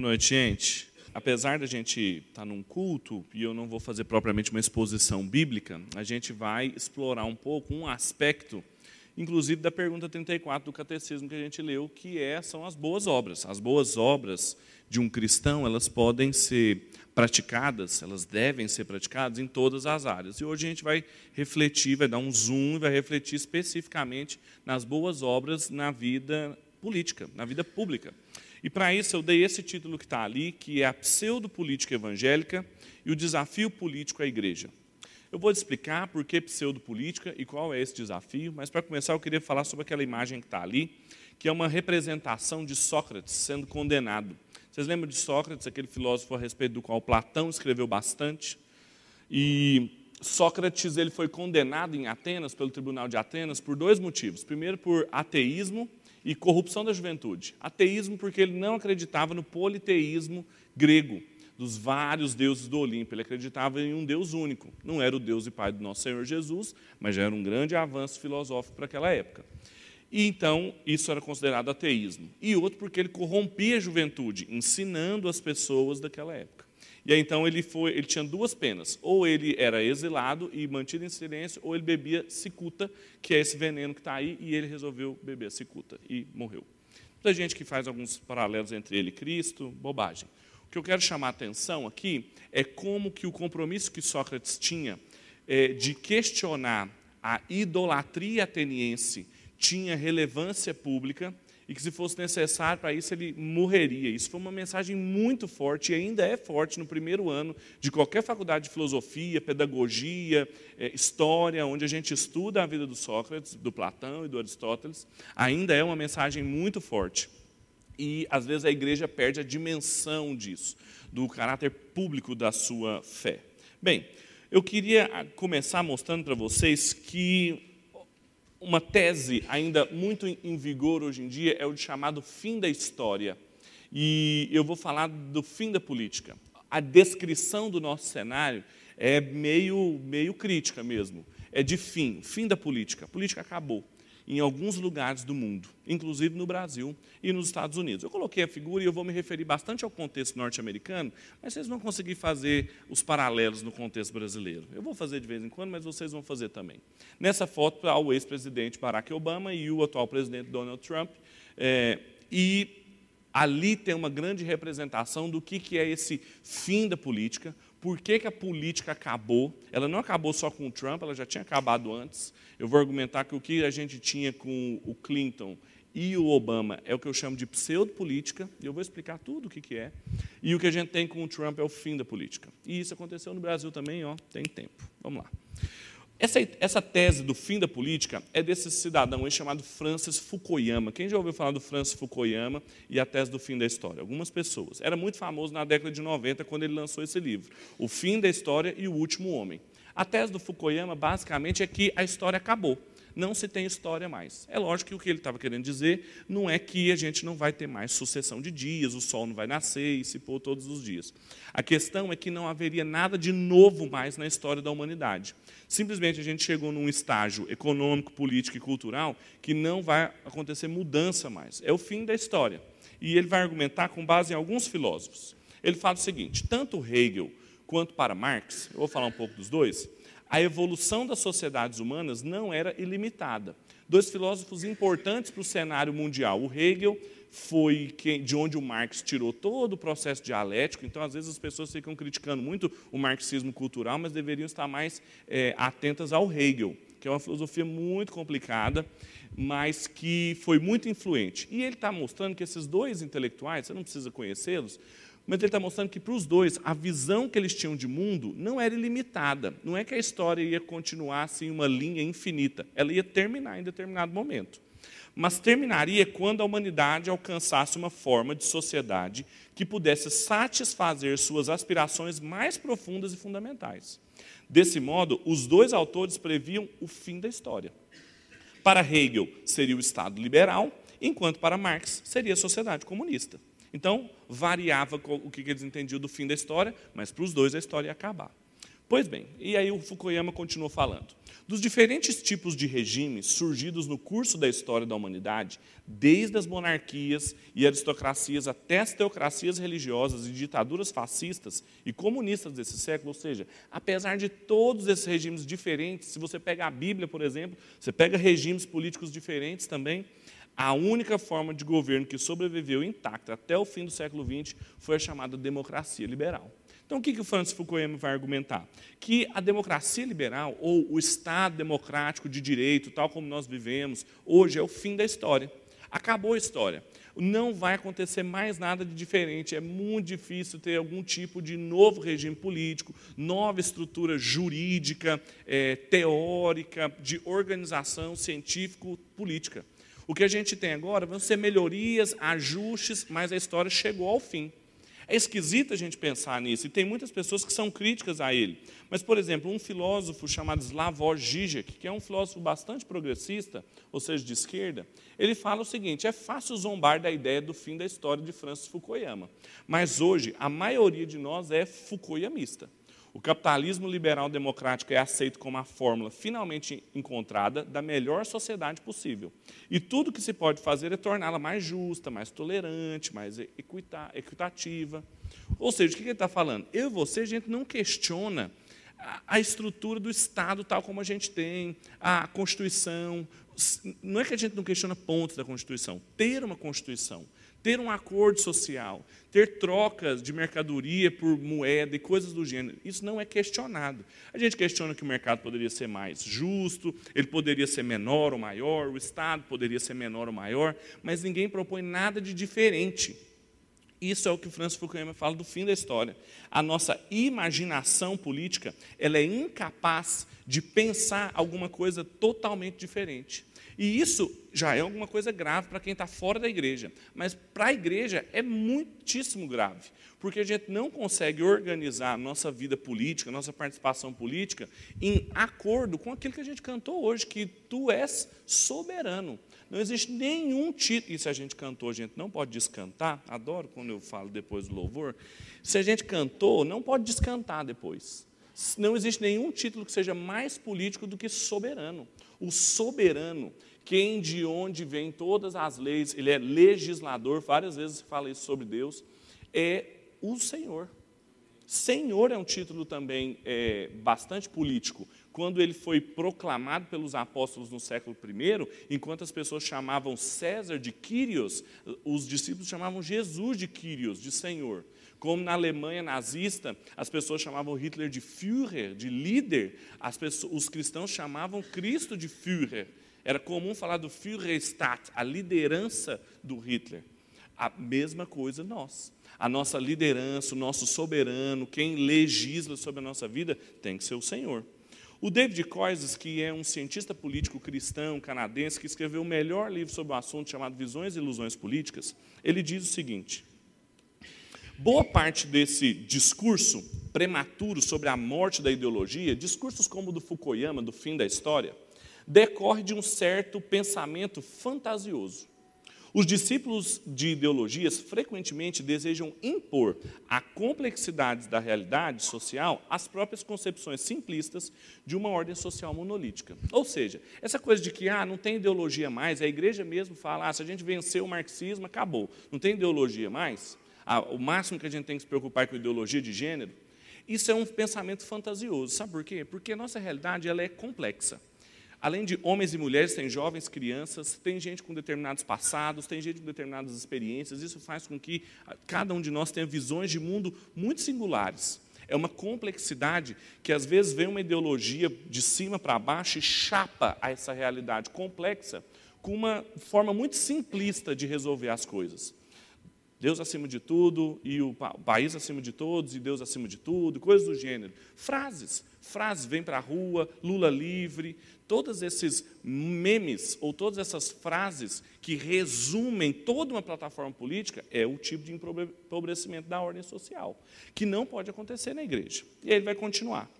Boa noite, gente. Apesar da gente estar tá num culto e eu não vou fazer propriamente uma exposição bíblica, a gente vai explorar um pouco um aspecto, inclusive da pergunta 34 do catecismo que a gente leu, que é, são as boas obras. As boas obras de um cristão, elas podem ser praticadas, elas devem ser praticadas em todas as áreas. E hoje a gente vai refletir, vai dar um zoom e vai refletir especificamente nas boas obras na vida política, na vida pública. E para isso eu dei esse título que está ali, que é a pseudopolítica evangélica e o desafio político à igreja. Eu vou te explicar por que pseudopolítica e qual é esse desafio, mas para começar eu queria falar sobre aquela imagem que está ali, que é uma representação de Sócrates sendo condenado. Vocês lembram de Sócrates, aquele filósofo a respeito do qual Platão escreveu bastante? E Sócrates ele foi condenado em Atenas, pelo tribunal de Atenas, por dois motivos. Primeiro, por ateísmo e corrupção da juventude. Ateísmo porque ele não acreditava no politeísmo grego, dos vários deuses do Olimpo. Ele acreditava em um Deus único. Não era o Deus e Pai do nosso Senhor Jesus, mas já era um grande avanço filosófico para aquela época. E então isso era considerado ateísmo. E outro porque ele corrompia a juventude, ensinando as pessoas daquela época. E aí então ele foi, ele tinha duas penas. Ou ele era exilado e mantido em silêncio, ou ele bebia cicuta, que é esse veneno que está aí, e ele resolveu beber cicuta e morreu. Muita gente que faz alguns paralelos entre ele e Cristo, bobagem. O que eu quero chamar a atenção aqui é como que o compromisso que Sócrates tinha é, de questionar a idolatria ateniense tinha relevância pública e que, se fosse necessário para isso, ele morreria. Isso foi uma mensagem muito forte e ainda é forte no primeiro ano de qualquer faculdade de filosofia, pedagogia, é, história, onde a gente estuda a vida do Sócrates, do Platão e do Aristóteles. Ainda é uma mensagem muito forte. E, às vezes, a igreja perde a dimensão disso, do caráter público da sua fé. Bem, eu queria começar mostrando para vocês que uma tese ainda muito em vigor hoje em dia é o chamado fim da história. E eu vou falar do fim da política. A descrição do nosso cenário é meio, meio crítica mesmo. É de fim, fim da política. A política acabou em alguns lugares do mundo, inclusive no Brasil e nos Estados Unidos. Eu coloquei a figura e eu vou me referir bastante ao contexto norte-americano, mas vocês vão conseguir fazer os paralelos no contexto brasileiro. Eu vou fazer de vez em quando, mas vocês vão fazer também. Nessa foto há o ex-presidente Barack Obama e o atual presidente Donald Trump. É, e ali tem uma grande representação do que, que é esse fim da política, por que, que a política acabou. Ela não acabou só com o Trump, ela já tinha acabado antes. Eu vou argumentar que o que a gente tinha com o Clinton e o Obama é o que eu chamo de pseudopolítica, e eu vou explicar tudo o que, que é. E o que a gente tem com o Trump é o fim da política. E isso aconteceu no Brasil também, ó, tem tempo. Vamos lá. Essa, essa tese do fim da política é desse cidadão aí chamado Francis Fukuyama. Quem já ouviu falar do Francis Fukuyama e a tese do fim da história? Algumas pessoas. Era muito famoso na década de 90, quando ele lançou esse livro, O Fim da História e o Último Homem. A tese do Fukuyama, basicamente, é que a história acabou não se tem história mais. É lógico que o que ele estava querendo dizer não é que a gente não vai ter mais sucessão de dias, o sol não vai nascer e se pôr todos os dias. A questão é que não haveria nada de novo mais na história da humanidade. Simplesmente a gente chegou num estágio econômico, político e cultural que não vai acontecer mudança mais. É o fim da história. E ele vai argumentar com base em alguns filósofos. Ele fala o seguinte: tanto Hegel quanto para Marx, eu vou falar um pouco dos dois, a evolução das sociedades humanas não era ilimitada. Dois filósofos importantes para o cenário mundial. O Hegel foi de onde o Marx tirou todo o processo dialético, então às vezes as pessoas ficam criticando muito o marxismo cultural, mas deveriam estar mais é, atentas ao Hegel, que é uma filosofia muito complicada, mas que foi muito influente. E ele está mostrando que esses dois intelectuais, você não precisa conhecê-los, mas ele está mostrando que para os dois, a visão que eles tinham de mundo não era ilimitada. Não é que a história ia continuar assim, uma linha infinita. Ela ia terminar em determinado momento. Mas terminaria quando a humanidade alcançasse uma forma de sociedade que pudesse satisfazer suas aspirações mais profundas e fundamentais. Desse modo, os dois autores previam o fim da história. Para Hegel, seria o Estado liberal, enquanto para Marx, seria a sociedade comunista. Então, variava o que eles entendiam do fim da história, mas para os dois a história ia acabar. Pois bem, e aí o Fukuyama continuou falando. Dos diferentes tipos de regimes surgidos no curso da história da humanidade, desde as monarquias e aristocracias até as teocracias religiosas e ditaduras fascistas e comunistas desse século, ou seja, apesar de todos esses regimes diferentes, se você pega a Bíblia, por exemplo, você pega regimes políticos diferentes também, a única forma de governo que sobreviveu intacta até o fim do século XX foi a chamada democracia liberal. Então, o que, que o Francis Fukuyama vai argumentar? Que a democracia liberal, ou o Estado democrático de direito, tal como nós vivemos, hoje é o fim da história. Acabou a história. Não vai acontecer mais nada de diferente. É muito difícil ter algum tipo de novo regime político, nova estrutura jurídica, é, teórica, de organização científico-política. O que a gente tem agora vão ser melhorias, ajustes, mas a história chegou ao fim. É esquisito a gente pensar nisso, e tem muitas pessoas que são críticas a ele. Mas, por exemplo, um filósofo chamado Slavoj Žižek, que é um filósofo bastante progressista, ou seja, de esquerda, ele fala o seguinte: é fácil zombar da ideia do fim da história de Francis Fukuyama, mas hoje a maioria de nós é Fukuyamista. O capitalismo liberal democrático é aceito como a fórmula finalmente encontrada da melhor sociedade possível. E tudo que se pode fazer é torná-la mais justa, mais tolerante, mais equitativa. Ou seja, o que ele está falando? Eu e você, a gente não questiona a estrutura do Estado tal como a gente tem, a Constituição. Não é que a gente não questiona pontos da Constituição. Ter uma Constituição ter um acordo social, ter trocas de mercadoria por moeda e coisas do gênero. Isso não é questionado. A gente questiona que o mercado poderia ser mais justo, ele poderia ser menor ou maior, o Estado poderia ser menor ou maior, mas ninguém propõe nada de diferente. Isso é o que Francis Fukuyama fala do fim da história. A nossa imaginação política ela é incapaz de pensar alguma coisa totalmente diferente. E isso já é alguma coisa grave para quem está fora da igreja. Mas para a igreja é muitíssimo grave, porque a gente não consegue organizar a nossa vida política, a nossa participação política, em acordo com aquilo que a gente cantou hoje, que tu és soberano. Não existe nenhum título, e se a gente cantou, a gente não pode descantar, adoro quando eu falo depois do louvor, se a gente cantou, não pode descantar depois. Não existe nenhum título que seja mais político do que soberano. O soberano quem de onde vem todas as leis, ele é legislador, várias vezes se fala isso sobre Deus, é o Senhor. Senhor é um título também é, bastante político. Quando ele foi proclamado pelos apóstolos no século I, enquanto as pessoas chamavam César de Kyrios, os discípulos chamavam Jesus de Kyrios, de Senhor. Como na Alemanha nazista, as pessoas chamavam Hitler de Führer, de líder, pessoas, os cristãos chamavam Cristo de Führer. Era comum falar do Führerstaat, a liderança do Hitler. A mesma coisa nós. A nossa liderança, o nosso soberano, quem legisla sobre a nossa vida, tem que ser o Senhor. O David Coises, que é um cientista político cristão canadense, que escreveu o melhor livro sobre o assunto chamado Visões e Ilusões Políticas, ele diz o seguinte: Boa parte desse discurso prematuro sobre a morte da ideologia, discursos como o do Fukuyama, do fim da história, decorre de um certo pensamento fantasioso. Os discípulos de ideologias frequentemente desejam impor a complexidades da realidade social às próprias concepções simplistas de uma ordem social monolítica. Ou seja, essa coisa de que ah, não tem ideologia mais, a igreja mesmo fala, ah, se a gente venceu o marxismo, acabou. Não tem ideologia mais? Ah, o máximo que a gente tem que se preocupar é com ideologia de gênero. Isso é um pensamento fantasioso. Sabe por quê? Porque a nossa realidade ela é complexa. Além de homens e mulheres, tem jovens, crianças, tem gente com determinados passados, tem gente com determinadas experiências. Isso faz com que cada um de nós tenha visões de mundo muito singulares. É uma complexidade que às vezes vem uma ideologia de cima para baixo e chapa a essa realidade complexa com uma forma muito simplista de resolver as coisas. Deus acima de tudo, e o país acima de todos, e Deus acima de tudo, coisas do gênero. Frases. Frases, vem para a rua, Lula livre. Todos esses memes, ou todas essas frases que resumem toda uma plataforma política, é o tipo de empobrecimento da ordem social, que não pode acontecer na igreja. E aí ele vai continuar.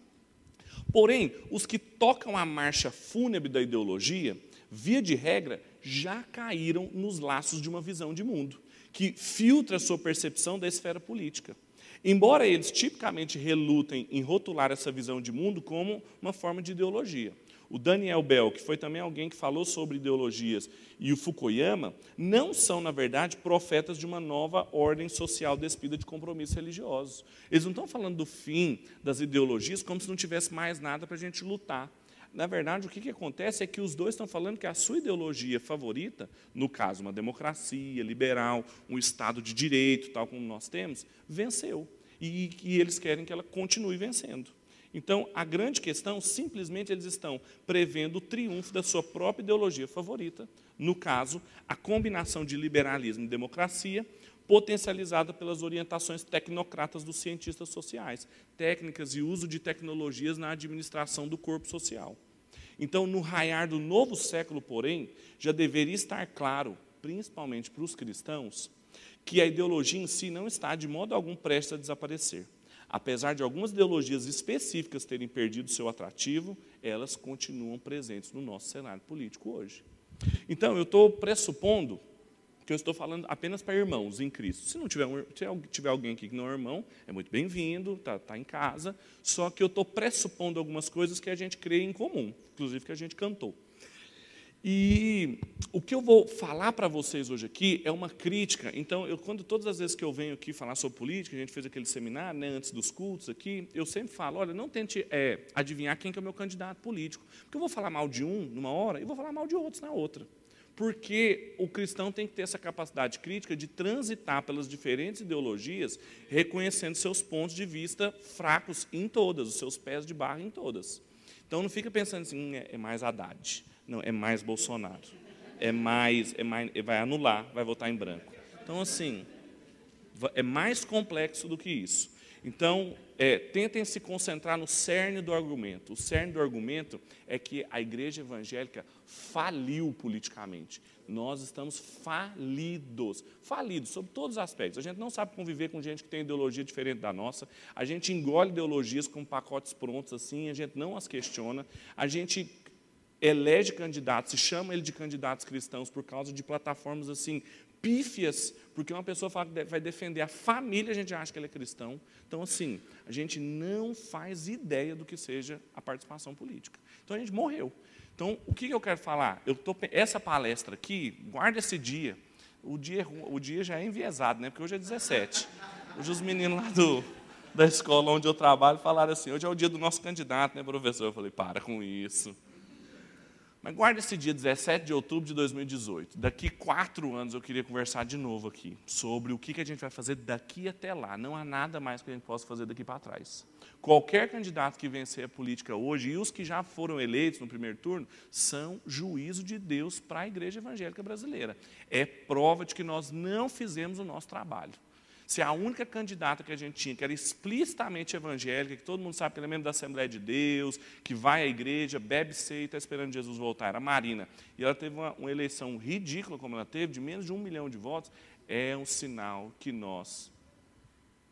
Porém, os que tocam a marcha fúnebre da ideologia, via de regra, já caíram nos laços de uma visão de mundo que filtra a sua percepção da esfera política. Embora eles tipicamente relutem em rotular essa visão de mundo como uma forma de ideologia. o Daniel Bell, que foi também alguém que falou sobre ideologias, e o Fukuyama, não são, na verdade, profetas de uma nova ordem social despida de compromissos religiosos. Eles não estão falando do fim das ideologias como se não tivesse mais nada para a gente lutar. Na verdade, o que, que acontece é que os dois estão falando que a sua ideologia favorita, no caso, uma democracia liberal, um Estado de direito, tal como nós temos, venceu. E que eles querem que ela continue vencendo. Então, a grande questão, simplesmente eles estão prevendo o triunfo da sua própria ideologia favorita, no caso, a combinação de liberalismo e democracia, potencializada pelas orientações tecnocratas dos cientistas sociais, técnicas e uso de tecnologias na administração do corpo social. Então, no raiar do novo século, porém, já deveria estar claro, principalmente para os cristãos, que a ideologia em si não está de modo algum prestes a desaparecer apesar de algumas ideologias específicas terem perdido seu atrativo, elas continuam presentes no nosso cenário político hoje. Então, eu estou pressupondo que eu estou falando apenas para irmãos em Cristo. Se não tiver, um, se tiver alguém aqui que não é irmão, é muito bem-vindo, está tá em casa. Só que eu estou pressupondo algumas coisas que a gente crê em comum, inclusive que a gente cantou. E o que eu vou falar para vocês hoje aqui é uma crítica. Então, eu, quando todas as vezes que eu venho aqui falar sobre política, a gente fez aquele seminário né, antes dos cultos aqui, eu sempre falo: olha, não tente é, adivinhar quem que é o meu candidato político, porque eu vou falar mal de um numa hora e vou falar mal de outros na outra. Porque o cristão tem que ter essa capacidade crítica de transitar pelas diferentes ideologias, reconhecendo seus pontos de vista fracos em todas, os seus pés de barra em todas. Então, não fica pensando assim, hum, é mais Haddad. Não, é mais Bolsonaro. É mais, é mais, vai anular, vai votar em branco. Então, assim, é mais complexo do que isso. Então, é, tentem se concentrar no cerne do argumento. O cerne do argumento é que a igreja evangélica faliu politicamente. Nós estamos falidos. Falidos sobre todos os aspectos. A gente não sabe conviver com gente que tem ideologia diferente da nossa. A gente engole ideologias com pacotes prontos assim, a gente não as questiona. A gente elege candidatos, se chama ele de candidatos cristãos por causa de plataformas assim pífias, porque uma pessoa fala que vai defender a família, a gente acha que ele é cristão. Então, assim, a gente não faz ideia do que seja a participação política. Então, a gente morreu. Então, o que eu quero falar? Eu tô, essa palestra aqui, guarda esse dia. O dia, o dia já é enviesado, né? porque hoje é 17. Hoje os meninos lá do, da escola onde eu trabalho falaram assim, hoje é o dia do nosso candidato, né, professor? Eu falei, para com isso. Mas guarda esse dia, 17 de outubro de 2018. Daqui quatro anos eu queria conversar de novo aqui sobre o que a gente vai fazer daqui até lá. Não há nada mais que a gente possa fazer daqui para trás. Qualquer candidato que vencer a política hoje, e os que já foram eleitos no primeiro turno, são juízo de Deus para a igreja evangélica brasileira. É prova de que nós não fizemos o nosso trabalho. Se a única candidata que a gente tinha, que era explicitamente evangélica, que todo mundo sabe que ela é membro da Assembleia de Deus, que vai à igreja, bebe ceia e está esperando Jesus voltar, era Marina, e ela teve uma, uma eleição ridícula, como ela teve, de menos de um milhão de votos, é um sinal que nós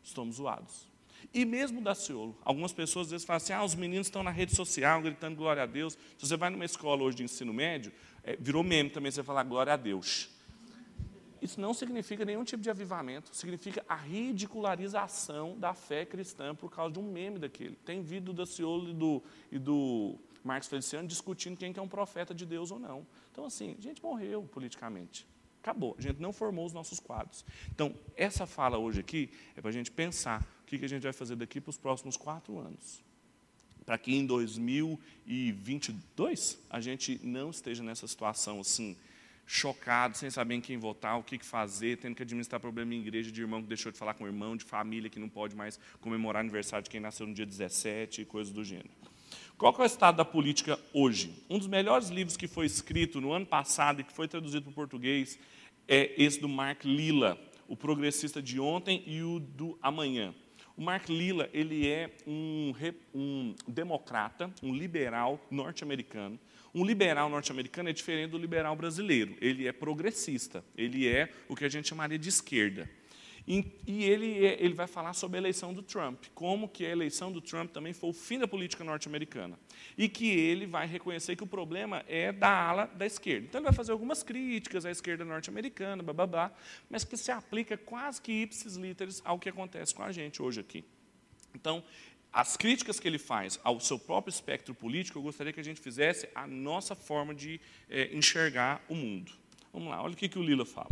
estamos zoados. E mesmo da Ciolo, algumas pessoas às vezes falam assim: ah, os meninos estão na rede social gritando glória a Deus. Se você vai numa escola hoje de ensino médio, é, virou meme também você falar glória a Deus isso não significa nenhum tipo de avivamento, significa a ridicularização da fé cristã por causa de um meme daquele. Tem vídeo do Daciolo e do, e do Marcos Feliciano discutindo quem que é um profeta de Deus ou não. Então, assim, a gente morreu politicamente. Acabou. A gente não formou os nossos quadros. Então, essa fala hoje aqui é para a gente pensar o que, que a gente vai fazer daqui para os próximos quatro anos. Para que em 2022 a gente não esteja nessa situação assim chocado, sem saber em quem votar, o que fazer, tendo que administrar problema em igreja de irmão que deixou de falar com o irmão, de família que não pode mais comemorar aniversário de quem nasceu no dia 17 e coisas do gênero. Qual é o estado da política hoje? Um dos melhores livros que foi escrito no ano passado e que foi traduzido para o português é esse do Mark Lilla, o progressista de ontem e o do amanhã. O Mark Lilla ele é um, um democrata, um liberal norte-americano, um liberal norte-americano é diferente do liberal brasileiro. Ele é progressista, ele é o que a gente chamaria de esquerda. E ele, é, ele vai falar sobre a eleição do Trump, como que a eleição do Trump também foi o fim da política norte-americana. E que ele vai reconhecer que o problema é da ala da esquerda. Então ele vai fazer algumas críticas à esquerda norte-americana, bababá, mas que se aplica quase que ipsis literis ao que acontece com a gente hoje aqui. Então, as críticas que ele faz ao seu próprio espectro político, eu gostaria que a gente fizesse a nossa forma de é, enxergar o mundo. Vamos lá, olha o que, que o Lila fala.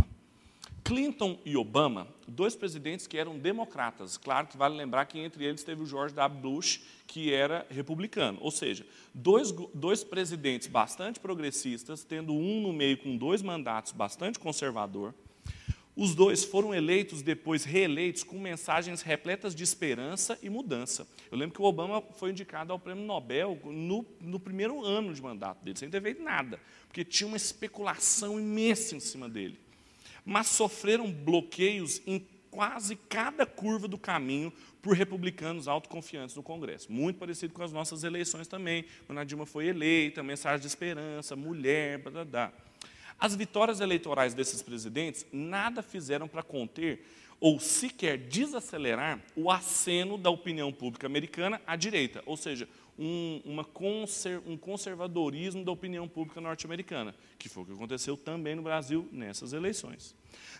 Clinton e Obama, dois presidentes que eram democratas. Claro que vale lembrar que entre eles teve o George W. Bush, que era republicano. Ou seja, dois, dois presidentes bastante progressistas, tendo um no meio com dois mandatos bastante conservador. Os dois foram eleitos, depois reeleitos, com mensagens repletas de esperança e mudança. Eu lembro que o Obama foi indicado ao prêmio Nobel no, no primeiro ano de mandato dele, sem ter feito nada, porque tinha uma especulação imensa em cima dele mas sofreram bloqueios em quase cada curva do caminho por republicanos autoconfiantes no Congresso. Muito parecido com as nossas eleições também, quando a Dilma foi eleita, mensagem de esperança, mulher, blá, blá, blá. As vitórias eleitorais desses presidentes nada fizeram para conter ou sequer desacelerar o aceno da opinião pública americana à direita, ou seja, um, conser, um conservadorismo da opinião pública norte-americana, que foi o que aconteceu também no Brasil nessas eleições.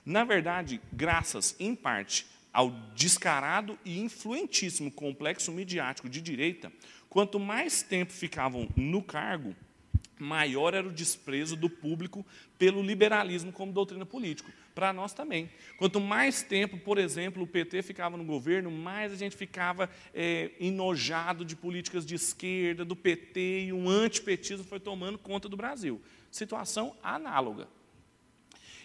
Na verdade, graças, em parte, ao descarado e influentíssimo complexo midiático de direita, quanto mais tempo ficavam no cargo, maior era o desprezo do público pelo liberalismo como doutrina política. Para nós também. Quanto mais tempo, por exemplo, o PT ficava no governo, mais a gente ficava é, enojado de políticas de esquerda, do PT, e um antipetismo foi tomando conta do Brasil. Situação análoga.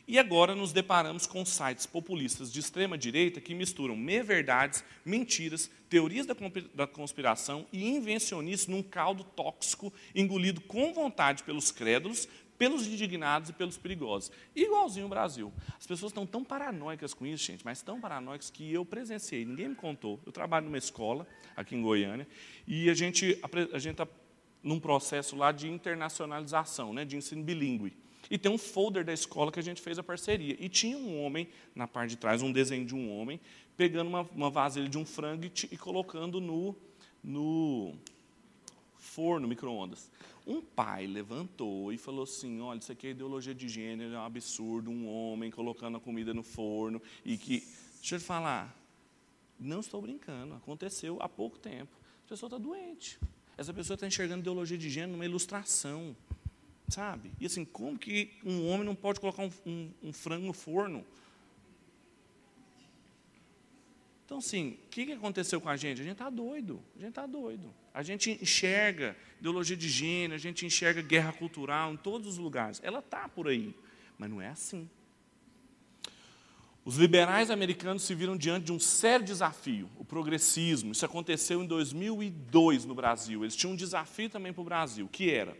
E agora nos deparamos com sites populistas de extrema direita que misturam meia-verdades, mentiras, teorias da conspiração e invencionismo num caldo tóxico engolido com vontade pelos crédulos, pelos indignados e pelos perigosos. Igualzinho o Brasil. As pessoas estão tão paranoicas com isso, gente, mas tão paranoicas que eu presenciei, ninguém me contou. Eu trabalho numa escola aqui em Goiânia e a gente a está num processo lá de internacionalização, né, de ensino bilíngue. E tem um folder da escola que a gente fez a parceria. E tinha um homem, na parte de trás, um desenho de um homem, pegando uma, uma vasilha de um frango e, e colocando no, no forno, micro-ondas. Um pai levantou e falou assim: olha, isso aqui é ideologia de gênero, é um absurdo, um homem colocando a comida no forno. E que. Deixa eu te falar, não estou brincando, aconteceu há pouco tempo. A pessoa está doente. Essa pessoa está enxergando ideologia de gênero numa ilustração. Sabe? E assim, como que um homem não pode colocar um, um, um frango no forno? Então, assim, o que, que aconteceu com a gente? A gente está doido, a gente está doido. A gente enxerga ideologia de gênero, a gente enxerga guerra cultural em todos os lugares. Ela está por aí, mas não é assim. Os liberais americanos se viram diante de um sério desafio, o progressismo. Isso aconteceu em 2002 no Brasil. Eles tinham um desafio também para o Brasil, que era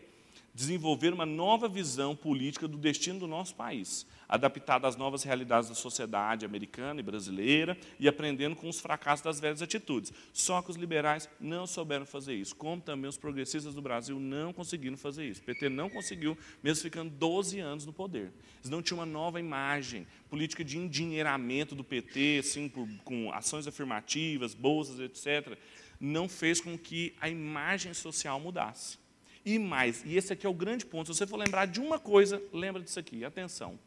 desenvolver uma nova visão política do destino do nosso país, adaptada às novas realidades da sociedade americana e brasileira e aprendendo com os fracassos das velhas atitudes. Só que os liberais não souberam fazer isso, como também os progressistas do Brasil não conseguiram fazer isso. O PT não conseguiu, mesmo ficando 12 anos no poder. Eles não tinham uma nova imagem, política de endinheiramento do PT, assim, por, com ações afirmativas, bolsas, etc., não fez com que a imagem social mudasse. E mais, e esse aqui é o grande ponto, se você for lembrar de uma coisa, lembra disso aqui, atenção.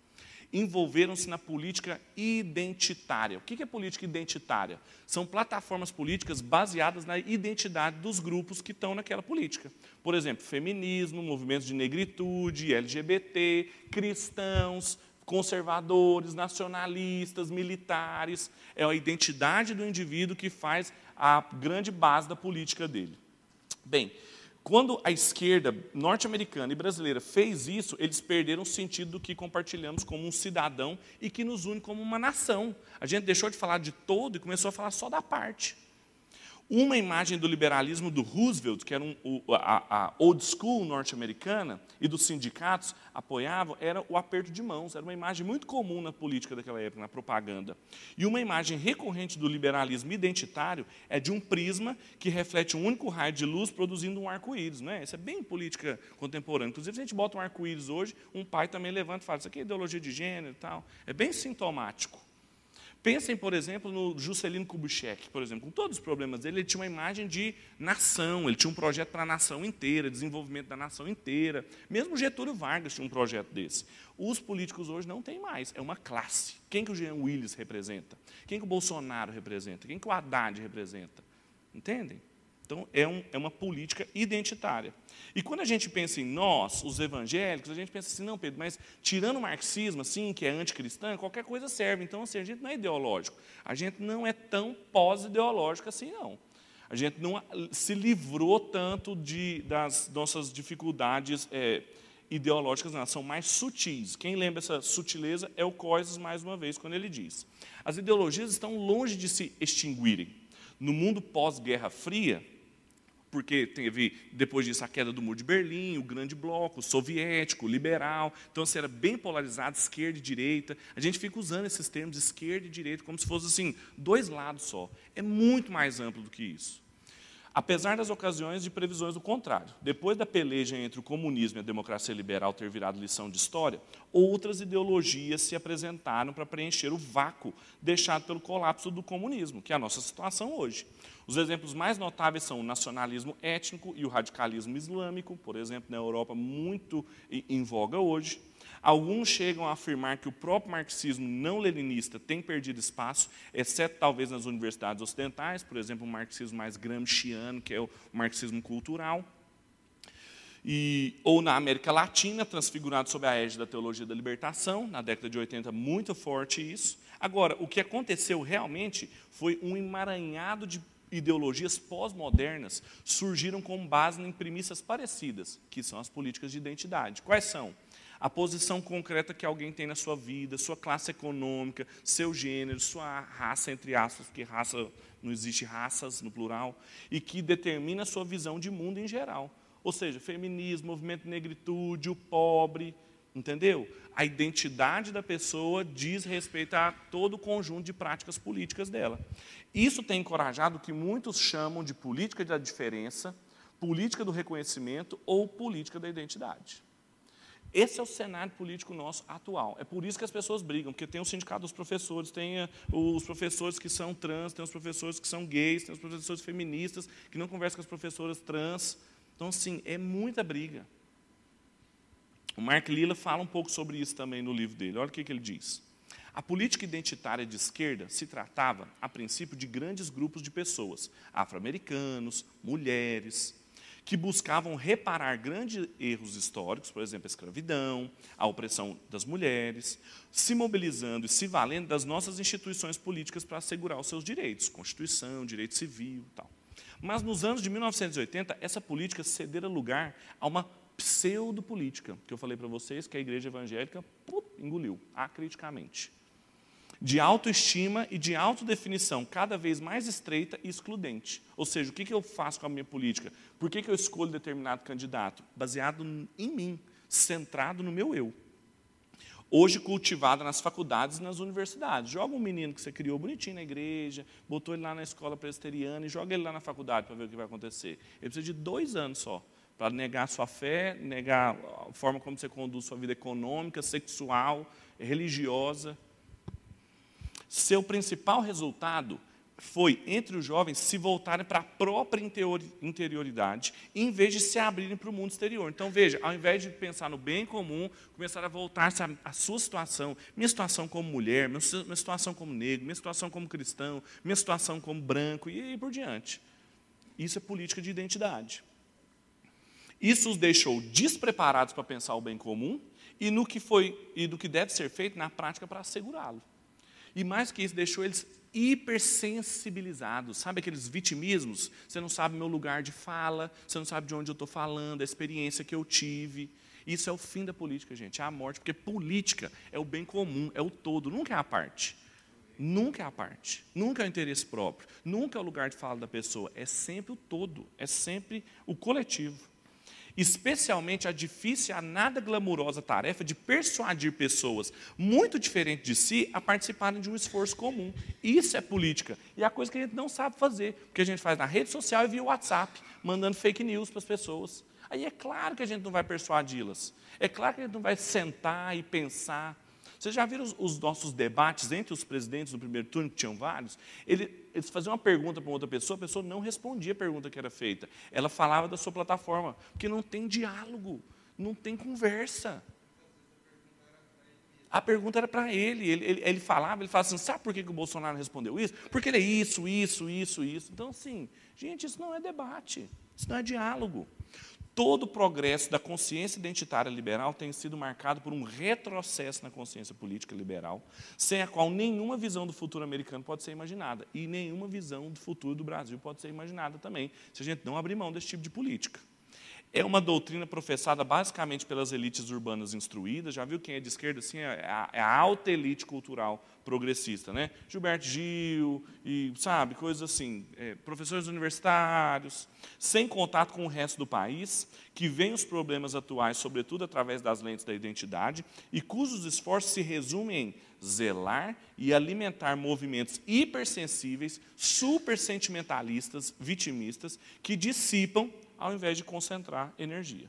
Envolveram-se na política identitária. O que é política identitária? São plataformas políticas baseadas na identidade dos grupos que estão naquela política. Por exemplo, feminismo, movimentos de negritude, LGBT, cristãos, conservadores, nacionalistas, militares. É a identidade do indivíduo que faz a grande base da política dele. Bem, quando a esquerda norte-americana e brasileira fez isso, eles perderam o sentido do que compartilhamos como um cidadão e que nos une como uma nação. A gente deixou de falar de todo e começou a falar só da parte. Uma imagem do liberalismo do Roosevelt, que era um, a, a old school norte-americana, e dos sindicatos apoiavam, era o aperto de mãos. Era uma imagem muito comum na política daquela época, na propaganda. E uma imagem recorrente do liberalismo identitário é de um prisma que reflete um único raio de luz produzindo um arco-íris. Não é? Isso é bem política contemporânea. Inclusive, se a gente bota um arco-íris hoje, um pai também levanta e fala: Isso aqui é ideologia de gênero e tal. É bem sintomático. Pensem, por exemplo, no Juscelino Kubitschek, por exemplo, com todos os problemas dele, ele tinha uma imagem de nação, ele tinha um projeto para a nação inteira, desenvolvimento da nação inteira. Mesmo Getúlio Vargas tinha um projeto desse. Os políticos hoje não têm mais, é uma classe. Quem que o Jean Willis representa? Quem que o Bolsonaro representa? Quem que o Haddad representa? Entendem? Então, é, um, é uma política identitária. E quando a gente pensa em nós, os evangélicos, a gente pensa assim, não, Pedro, mas tirando o marxismo, assim, que é anticristão, qualquer coisa serve. Então, assim, a gente não é ideológico. A gente não é tão pós-ideológico assim, não. A gente não se livrou tanto de, das nossas dificuldades é, ideológicas, não, são mais sutis. Quem lembra essa sutileza é o Coises, mais uma vez, quando ele diz. As ideologias estão longe de se extinguirem. No mundo pós-Guerra Fria, porque teve, depois disso, a queda do Muro de Berlim, o grande bloco, o soviético, o liberal. Então, assim, era bem polarizado, esquerda e direita. A gente fica usando esses termos, esquerda e direita, como se fosse assim, dois lados só. É muito mais amplo do que isso. Apesar das ocasiões de previsões do contrário, depois da peleja entre o comunismo e a democracia liberal ter virado lição de história, outras ideologias se apresentaram para preencher o vácuo deixado pelo colapso do comunismo, que é a nossa situação hoje. Os exemplos mais notáveis são o nacionalismo étnico e o radicalismo islâmico, por exemplo, na Europa, muito em voga hoje. Alguns chegam a afirmar que o próprio marxismo não leninista tem perdido espaço, exceto talvez nas universidades ocidentais, por exemplo, o marxismo mais gramsciano, que é o marxismo cultural. E, ou na América Latina, transfigurado sob a égide da teologia da libertação, na década de 80, muito forte isso. Agora, o que aconteceu realmente foi um emaranhado de ideologias pós-modernas surgiram com base em premissas parecidas, que são as políticas de identidade. Quais são? A posição concreta que alguém tem na sua vida, sua classe econômica, seu gênero, sua raça, entre aspas, porque raça não existe raças no plural, e que determina a sua visão de mundo em geral. Ou seja, feminismo, movimento de negritude, o pobre, entendeu? A identidade da pessoa diz respeito a todo o conjunto de práticas políticas dela. Isso tem encorajado o que muitos chamam de política da diferença, política do reconhecimento ou política da identidade. Esse é o cenário político nosso atual. É por isso que as pessoas brigam, porque tem o sindicato dos professores, tem eh, os professores que são trans, tem os professores que são gays, tem os professores feministas que não conversam com as professoras trans. Então, assim, é muita briga. O Mark Lilla fala um pouco sobre isso também no livro dele. Olha o que, que ele diz. A política identitária de esquerda se tratava, a princípio, de grandes grupos de pessoas, afro-americanos, mulheres, que buscavam reparar grandes erros históricos, por exemplo, a escravidão, a opressão das mulheres, se mobilizando e se valendo das nossas instituições políticas para assegurar os seus direitos, Constituição, direito civil tal. Mas nos anos de 1980, essa política cedera lugar a uma pseudopolítica, que eu falei para vocês que a igreja evangélica engoliu acriticamente de autoestima e de autodefinição cada vez mais estreita e excludente. Ou seja, o que eu faço com a minha política? Por que eu escolho determinado candidato? Baseado em mim, centrado no meu eu. Hoje cultivada nas faculdades e nas universidades. Joga um menino que você criou bonitinho na igreja, botou ele lá na escola presbiteriana e joga ele lá na faculdade para ver o que vai acontecer. Ele precisa de dois anos só para negar sua fé, negar a forma como você conduz sua vida econômica, sexual, religiosa. Seu principal resultado foi, entre os jovens, se voltarem para a própria interioridade, em vez de se abrirem para o mundo exterior. Então, veja, ao invés de pensar no bem comum, começaram a voltar-se à sua situação, minha situação como mulher, minha situação como negro, minha situação como cristão, minha situação como branco, e aí por diante. Isso é política de identidade. Isso os deixou despreparados para pensar o bem comum e no que foi e do que deve ser feito na prática para assegurá-lo. E mais que isso, deixou eles hipersensibilizados. Sabe aqueles vitimismos? Você não sabe meu lugar de fala, você não sabe de onde eu estou falando, a experiência que eu tive. Isso é o fim da política, gente, é a morte, porque política é o bem comum, é o todo, nunca é a parte. Nunca é a parte, nunca é o interesse próprio, nunca é o lugar de fala da pessoa, é sempre o todo, é sempre o coletivo especialmente a difícil a nada glamurosa tarefa de persuadir pessoas muito diferentes de si a participarem de um esforço comum. Isso é política. E é a coisa que a gente não sabe fazer, porque a gente faz na rede social e via WhatsApp, mandando fake news para as pessoas. Aí é claro que a gente não vai persuadi-las. É claro que a gente não vai sentar e pensar vocês já viram os, os, nossos debates entre os presidentes no primeiro turno, que tinham vários? Ele, eles faziam uma pergunta para outra pessoa, a pessoa não respondia a pergunta que era feita. Ela falava da sua plataforma, porque não tem diálogo, não tem conversa. A pergunta era para ele. Ele, ele. ele, falava, ele falava assim, sabe por que, que o Bolsonaro respondeu isso? Porque ele é isso, isso, isso, isso. Então, assim, gente, isso não é debate, isso não é diálogo. Todo o progresso da consciência identitária liberal tem sido marcado por um retrocesso na consciência política liberal, sem a qual nenhuma visão do futuro americano pode ser imaginada. E nenhuma visão do futuro do Brasil pode ser imaginada também, se a gente não abrir mão desse tipo de política. É uma doutrina professada basicamente pelas elites urbanas instruídas. Já viu quem é de esquerda? Assim, é, a, é a alta elite cultural progressista, né? Gilberto Gil e sabe coisas assim, é, professores universitários, sem contato com o resto do país, que veem os problemas atuais, sobretudo através das lentes da identidade, e cujos esforços se resumem em zelar e alimentar movimentos hipersensíveis, super sentimentalistas, vitimistas, que dissipam ao invés de concentrar energia.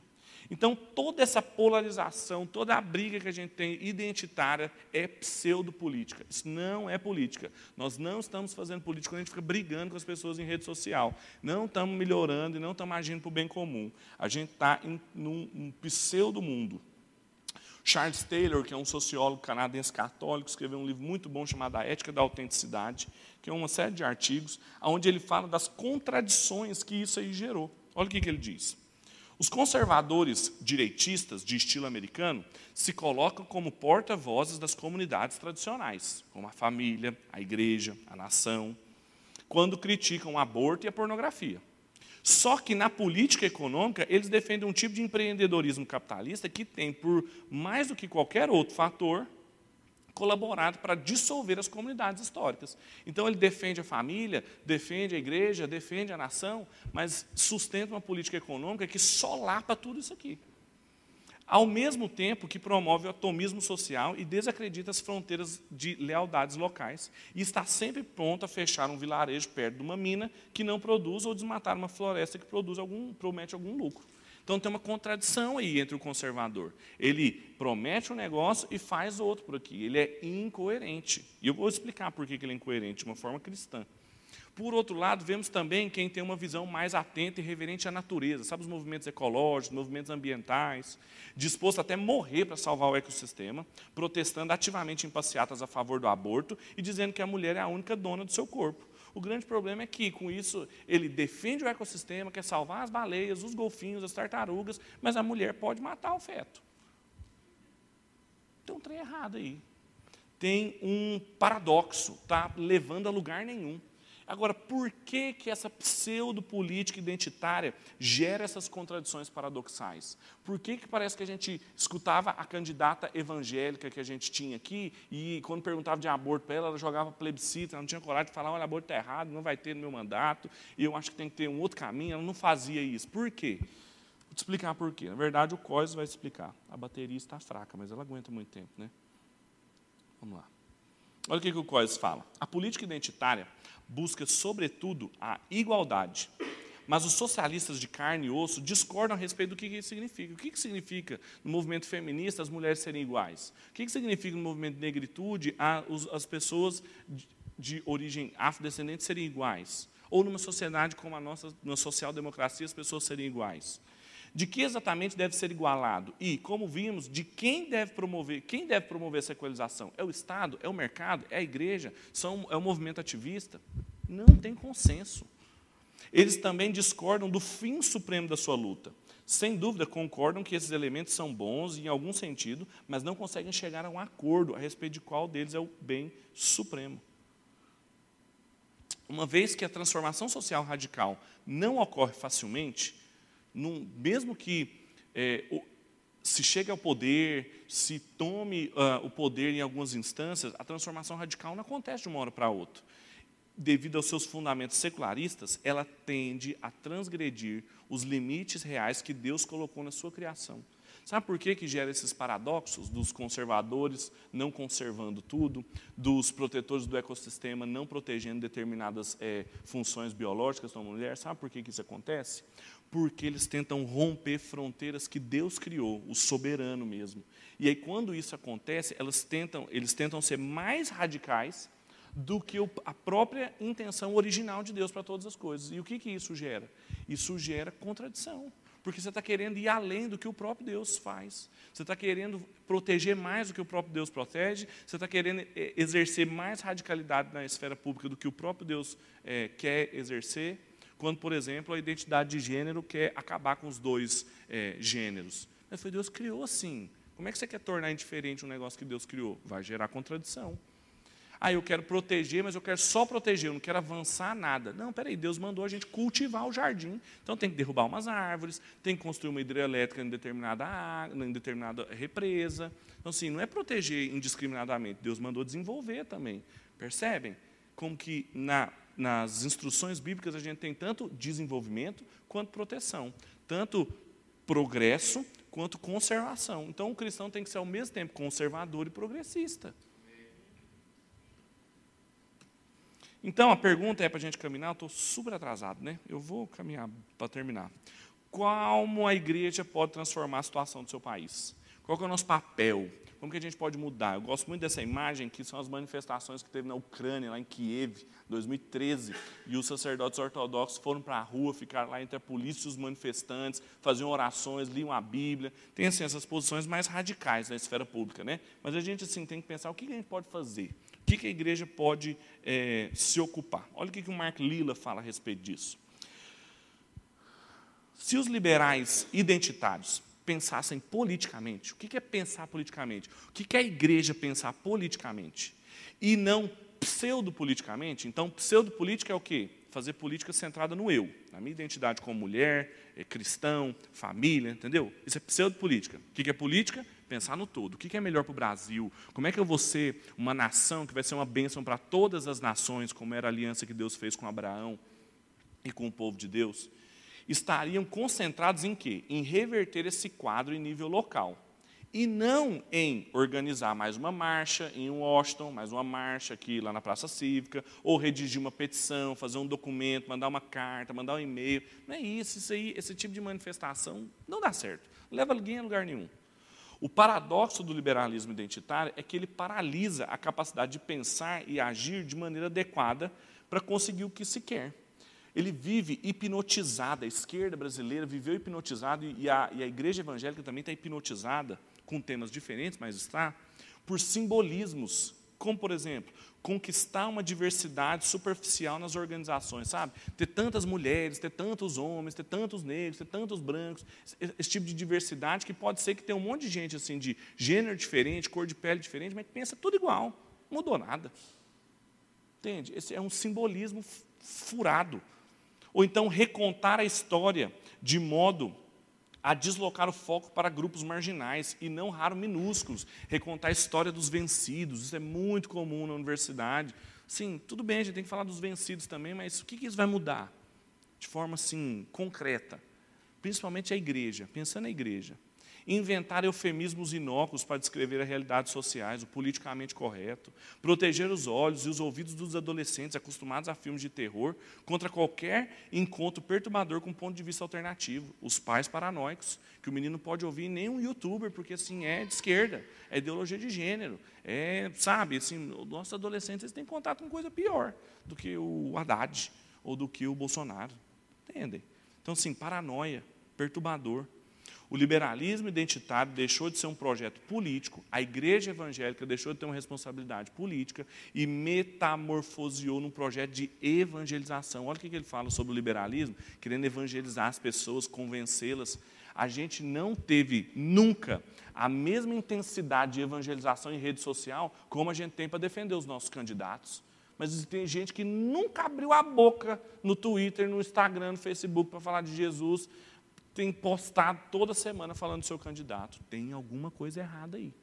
Então, toda essa polarização, toda a briga que a gente tem identitária é pseudopolítica. Isso não é política. Nós não estamos fazendo política quando a gente fica brigando com as pessoas em rede social. Não estamos melhorando e não estamos agindo para o bem comum. A gente está em um pseudo-mundo. Charles Taylor, que é um sociólogo canadense católico, escreveu um livro muito bom chamado A Ética da Autenticidade, que é uma série de artigos, onde ele fala das contradições que isso aí gerou. Olha o que, que ele diz. Os conservadores direitistas de estilo americano se colocam como porta-vozes das comunidades tradicionais, como a família, a igreja, a nação, quando criticam o aborto e a pornografia. Só que na política econômica, eles defendem um tipo de empreendedorismo capitalista que tem, por mais do que qualquer outro fator, colaborado para dissolver as comunidades históricas. Então ele defende a família, defende a igreja, defende a nação, mas sustenta uma política econômica que solapa tudo isso aqui. Ao mesmo tempo que promove o atomismo social e desacredita as fronteiras de lealdades locais, e está sempre pronto a fechar um vilarejo perto de uma mina que não produz ou desmatar uma floresta que produz algum, promete algum lucro. Então tem uma contradição aí entre o conservador. Ele promete um negócio e faz outro por aqui. Ele é incoerente. E eu vou explicar por que ele é incoerente de uma forma cristã. Por outro lado, vemos também quem tem uma visão mais atenta e reverente à natureza, sabe, os movimentos ecológicos, movimentos ambientais, disposto até morrer para salvar o ecossistema, protestando ativamente em passeatas a favor do aborto e dizendo que a mulher é a única dona do seu corpo. O grande problema é que, com isso, ele defende o ecossistema, quer salvar as baleias, os golfinhos, as tartarugas, mas a mulher pode matar o feto. Tem um trem errado aí. Tem um paradoxo, está levando a lugar nenhum. Agora, por que, que essa pseudo-política identitária gera essas contradições paradoxais? Por que, que parece que a gente escutava a candidata evangélica que a gente tinha aqui e quando perguntava de aborto para ela, ela jogava plebiscito, ela não tinha coragem de falar, olha, aborto está errado, não vai ter no meu mandato, e eu acho que tem que ter um outro caminho, ela não fazia isso. Por quê? Vou te explicar por quê. Na verdade, o COIS vai explicar. A bateria está fraca, mas ela aguenta muito tempo, né? Vamos lá. Olha o que, o COIS fala. A política identitária busca, sobretudo, a igualdade. Mas os socialistas de carne e osso discordam a respeito do que isso significa. O que significa no movimento feminista as mulheres serem iguais? O que significa no movimento de negritude as pessoas de origem afrodescendente serem iguais? Ou numa sociedade como a nossa, na social-democracia, as pessoas serem iguais? De que exatamente deve ser igualado? E, como vimos, de quem deve promover, quem deve promover essa equalização? É o Estado? É o mercado? É a igreja? São, é o movimento ativista? Não tem consenso. Eles também discordam do fim supremo da sua luta. Sem dúvida, concordam que esses elementos são bons em algum sentido, mas não conseguem chegar a um acordo a respeito de qual deles é o bem supremo. Uma vez que a transformação social radical não ocorre facilmente, num, mesmo que é, o, se chegue ao poder, se tome uh, o poder em algumas instâncias, a transformação radical não acontece de uma hora para outra devido aos seus fundamentos secularistas, ela tende a transgredir os limites reais que Deus colocou na sua criação. Sabe por que, que gera esses paradoxos dos conservadores não conservando tudo, dos protetores do ecossistema não protegendo determinadas é, funções biológicas da mulher? Sabe por que, que isso acontece? Porque eles tentam romper fronteiras que Deus criou, o soberano mesmo. E aí, quando isso acontece, elas tentam, eles tentam ser mais radicais do que a própria intenção original de Deus para todas as coisas. E o que, que isso gera? Isso gera contradição. Porque você está querendo ir além do que o próprio Deus faz. Você está querendo proteger mais do que o próprio Deus protege. Você está querendo é, exercer mais radicalidade na esfera pública do que o próprio Deus é, quer exercer. Quando, por exemplo, a identidade de gênero quer acabar com os dois é, gêneros. Mas foi Deus criou assim. Como é que você quer tornar indiferente um negócio que Deus criou? Vai gerar contradição. Ah, eu quero proteger, mas eu quero só proteger, eu não quero avançar nada. Não, peraí, Deus mandou a gente cultivar o jardim. Então tem que derrubar umas árvores, tem que construir uma hidrelétrica em determinada, água, em determinada represa. Então, assim, não é proteger indiscriminadamente, Deus mandou desenvolver também. Percebem? Como que na, nas instruções bíblicas a gente tem tanto desenvolvimento quanto proteção. Tanto progresso quanto conservação. Então o cristão tem que ser ao mesmo tempo conservador e progressista. Então, a pergunta é para a gente caminhar, eu estou super atrasado, né? Eu vou caminhar para terminar. Como a igreja pode transformar a situação do seu país? Qual é o nosso papel? Como que a gente pode mudar? Eu gosto muito dessa imagem, que são as manifestações que teve na Ucrânia, lá em Kiev, 2013, e os sacerdotes ortodoxos foram para a rua, ficaram lá entre a polícia e os manifestantes, faziam orações, liam a Bíblia. Tem assim, essas posições mais radicais na esfera pública, né? Mas a gente assim tem que pensar o que a gente pode fazer que, que a igreja pode é, se ocupar? Olha o que, o Mark Lilla fala a respeito disso. Se os liberais identitários pensassem politicamente, o que é pensar politicamente? O que é a igreja pensar politicamente? E não pseudo-politicamente? Então, pseudo-política é o quê? Fazer política centrada no eu, na minha identidade como mulher, é cristão, família, entendeu? Isso é pseudo-política. O que é política? pensar no todo. O que é melhor para o Brasil? Como é que eu vou ser uma nação que vai ser uma bênção para todas as nações, como era a aliança que Deus fez com Abraão e com o povo de Deus? Estariam concentrados em quê? Em reverter esse quadro em nível local. E não em organizar mais uma marcha em Washington, mais uma marcha aqui lá na Praça Cívica, ou redigir uma petição, fazer um documento, mandar uma carta, mandar um e-mail. Não é isso, isso aí, esse tipo de manifestação não dá certo. Não leva ninguém a lugar nenhum. O paradoxo do liberalismo identitário é que ele paralisa a capacidade de pensar e agir de maneira adequada para conseguir o que se quer. Ele vive hipnotizado, a esquerda brasileira viveu hipnotizada e a, e a igreja evangélica também está hipnotizada, com temas diferentes, mas está, por simbolismos, como, por exemplo, conquistar uma diversidade superficial nas organizações, sabe? Ter tantas mulheres, ter tantos homens, ter tantos negros, ter tantos brancos, esse tipo de diversidade que pode ser que tenha um monte de gente assim de gênero diferente, cor de pele diferente, mas pensa tudo igual, não mudou nada. Entende? Esse é um simbolismo furado. Ou então recontar a história de modo a deslocar o foco para grupos marginais e não raro minúsculos, recontar a história dos vencidos. Isso é muito comum na universidade. Sim, tudo bem, a gente tem que falar dos vencidos também, mas o que isso vai mudar? De forma assim, concreta. Principalmente a igreja, pensando na igreja inventar eufemismos inócuos para descrever as realidades sociais, o politicamente correto, proteger os olhos e os ouvidos dos adolescentes acostumados a filmes de terror contra qualquer encontro perturbador com ponto de vista alternativo, os pais paranoicos, que o menino pode ouvir nem um youtuber, porque assim é de esquerda, é ideologia de gênero, é, sabe, assim, nossos adolescentes têm contato com coisa pior do que o Haddad ou do que o Bolsonaro, entendem? Então, assim, paranoia, perturbador. O liberalismo identitário deixou de ser um projeto político, a igreja evangélica deixou de ter uma responsabilidade política e metamorfoseou num projeto de evangelização. Olha o que ele fala sobre o liberalismo, querendo evangelizar as pessoas, convencê-las. A gente não teve nunca a mesma intensidade de evangelização em rede social como a gente tem para defender os nossos candidatos. Mas tem gente que nunca abriu a boca no Twitter, no Instagram, no Facebook para falar de Jesus, tem postado toda semana falando do seu candidato. Tem alguma coisa errada aí.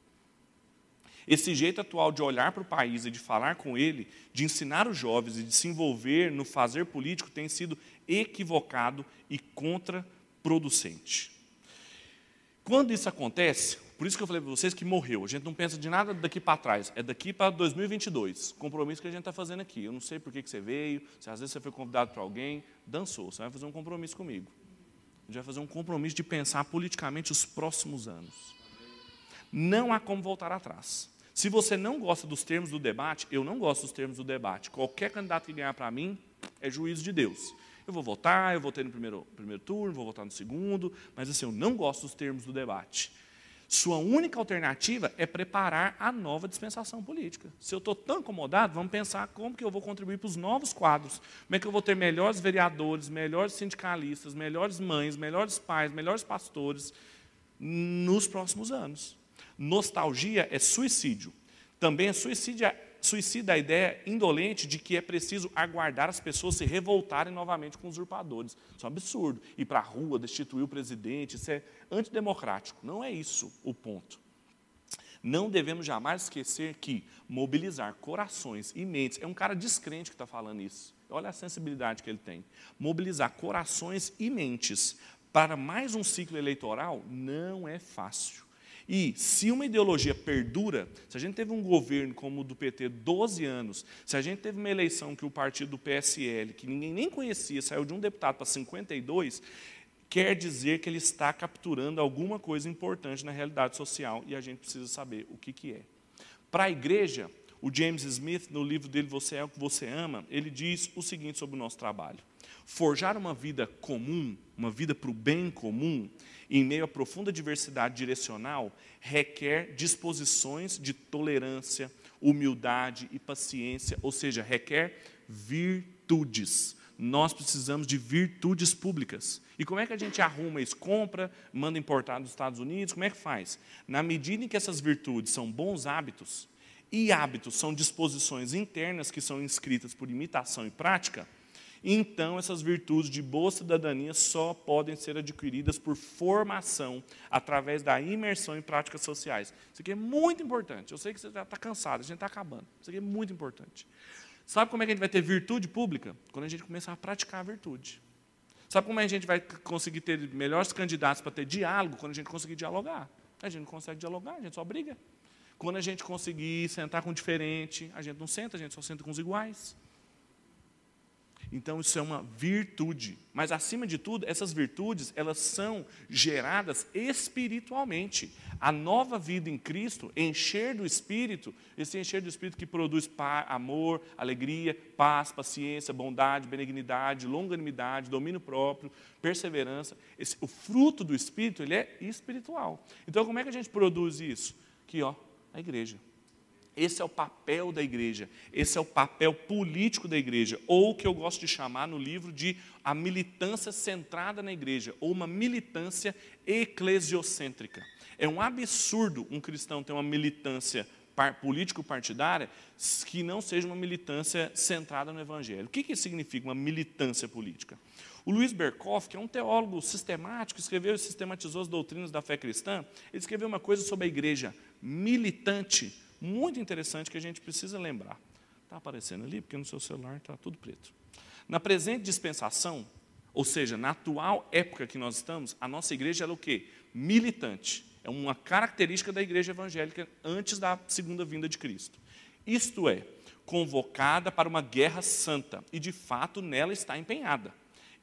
Esse jeito atual de olhar para o país e de falar com ele, de ensinar os jovens e de se envolver no fazer político tem sido equivocado e contraproducente. Quando isso acontece, por isso que eu falei para vocês que morreu, a gente não pensa de nada daqui para trás, é daqui para 2022, compromisso que a gente está fazendo aqui. Eu não sei por que, que você veio, se às vezes você foi convidado para alguém, dançou, você vai fazer um compromisso comigo. A gente vai fazer um compromisso de pensar politicamente os próximos anos. Não há como voltar atrás. Se você não gosta dos termos do debate, eu não gosto dos termos do debate. Qualquer candidato que ganhar para mim é juízo de Deus. Eu vou votar, eu votei no primeiro, primeiro turno, vou votar no segundo, mas assim, eu não gosto dos termos do debate. Sua única alternativa é preparar a nova dispensação política. Se eu estou tão incomodado, vamos pensar como que eu vou contribuir para os novos quadros. Como é que eu vou ter melhores vereadores, melhores sindicalistas, melhores mães, melhores pais, melhores pastores nos próximos anos. Nostalgia é suicídio. Também é suicídio, suicida a ideia indolente de que é preciso aguardar as pessoas se revoltarem novamente com os usurpadores. Isso é um absurdo. Ir para a rua, destituir o presidente, isso é antidemocrático. Não é isso o ponto. Não devemos jamais esquecer que mobilizar corações e mentes, é um cara descrente que está falando isso. Olha a sensibilidade que ele tem. Mobilizar corações e mentes para mais um ciclo eleitoral não é fácil. E se uma ideologia perdura, se a gente teve um governo como o do PT 12 anos, se a gente teve uma eleição que o partido do PSL, que ninguém nem conhecia, saiu de um deputado para 52, quer dizer que ele está capturando alguma coisa importante na realidade social e a gente precisa saber o que, que é. Para a igreja, o James Smith, no livro dele Você é o que você ama, ele diz o seguinte sobre o nosso trabalho. Forjar uma vida comum, uma vida para o bem comum, em meio à profunda diversidade direcional, requer disposições de tolerância, humildade e paciência, ou seja, requer virtudes. Nós precisamos de virtudes públicas. E como é que a gente arruma isso? Compra, manda importar dos Estados Unidos? Como é que faz? Na medida em que essas virtudes são bons hábitos, e hábitos são disposições internas que são inscritas por imitação e prática, então essas virtudes de boa cidadania só podem ser adquiridas por formação, através da imersão em práticas sociais. Isso aqui é muito importante. Eu sei que você já está cansado, a gente está acabando. Isso aqui é muito importante. Sabe como é que a gente vai ter virtude pública? Quando a gente começar a praticar a virtude. Sabe como a gente vai conseguir ter melhores candidatos para ter diálogo? Quando a gente conseguir dialogar. A gente não consegue dialogar, a gente só briga. Quando a gente conseguir sentar com diferente, a gente não senta, a gente só senta com os iguais. Então isso é uma virtude, mas acima de tudo, essas virtudes, elas são geradas espiritualmente. A nova vida em Cristo, encher do espírito, esse encher do espírito que produz amor, alegria, paz, paciência, bondade, benignidade, longanimidade, domínio próprio, perseverança, esse, o fruto do espírito, ele é espiritual. Então como é que a gente produz isso? Aqui, ó, a igreja. Esse é o papel da igreja, esse é o papel político da igreja, ou o que eu gosto de chamar no livro de a militância centrada na igreja, ou uma militância eclesiocêntrica. É um absurdo um cristão ter uma militância político-partidária que não seja uma militância centrada no evangelho. O que, que significa uma militância política? O Luiz Berkoff, que é um teólogo sistemático, escreveu e sistematizou as doutrinas da fé cristã, ele escreveu uma coisa sobre a igreja militante muito interessante que a gente precisa lembrar. Está aparecendo ali, porque no seu celular está tudo preto. Na presente dispensação, ou seja, na atual época que nós estamos, a nossa igreja é o quê? Militante. É uma característica da igreja evangélica antes da segunda vinda de Cristo. Isto é, convocada para uma guerra santa, e de fato nela está empenhada.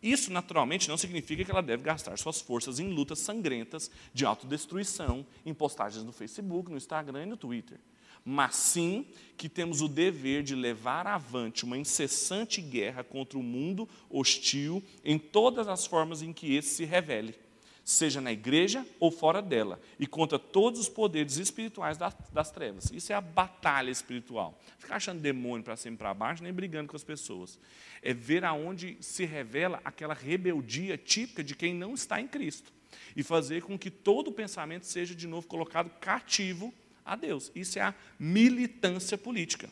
Isso, naturalmente, não significa que ela deve gastar suas forças em lutas sangrentas de autodestruição, em postagens no Facebook, no Instagram e no Twitter. Mas sim que temos o dever de levar avante uma incessante guerra contra o mundo hostil em todas as formas em que esse se revele, seja na igreja ou fora dela, e contra todos os poderes espirituais das, das trevas. Isso é a batalha espiritual. Ficar achando demônio para cima e para baixo, nem brigando com as pessoas. É ver aonde se revela aquela rebeldia típica de quem não está em Cristo. E fazer com que todo pensamento seja de novo colocado cativo a Deus. Isso é a militância política.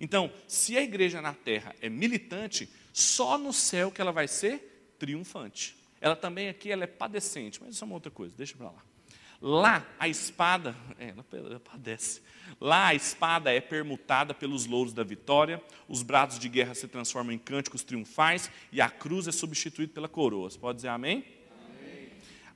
Então, se a igreja na terra é militante, só no céu que ela vai ser triunfante. Ela também aqui ela é padecente, mas isso é uma outra coisa, deixa para lá. Lá a espada, é, ela padece. Lá a espada é permutada pelos louros da vitória, os brados de guerra se transformam em cânticos triunfais e a cruz é substituída pela coroa. Você pode dizer amém?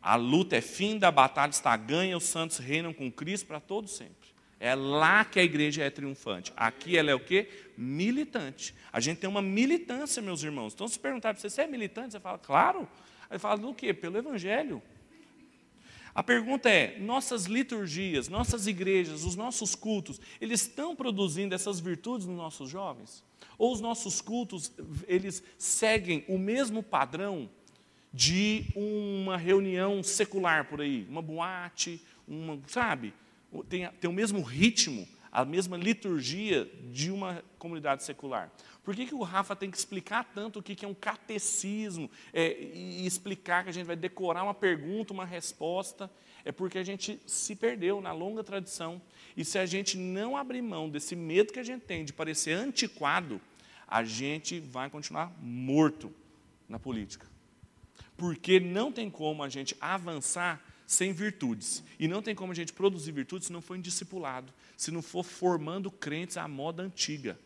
A luta é finda, a batalha está ganha, os santos reinam com Cristo para todo sempre. É lá que a igreja é triunfante. Aqui ela é o quê? Militante. A gente tem uma militância, meus irmãos. Então, se perguntar para você, você é militante? Você fala, claro. Aí fala, do quê? Pelo Evangelho. A pergunta é: nossas liturgias, nossas igrejas, os nossos cultos, eles estão produzindo essas virtudes nos nossos jovens? Ou os nossos cultos, eles seguem o mesmo padrão de uma reunião secular por aí, uma boate, uma, sabe? Tem, tem o mesmo ritmo, a mesma liturgia de uma comunidade secular. Por que, que o Rafa tem que explicar tanto o que, que é um catecismo é, e explicar que a gente vai decorar uma pergunta, uma resposta? É porque a gente se perdeu na longa tradição. E se a gente não abrir mão desse medo que a gente tem de parecer antiquado, a gente vai continuar morto na política. Porque não tem como a gente avançar sem virtudes. E não tem como a gente produzir virtudes se não for indiscipulado, se não for formando crentes à moda antiga.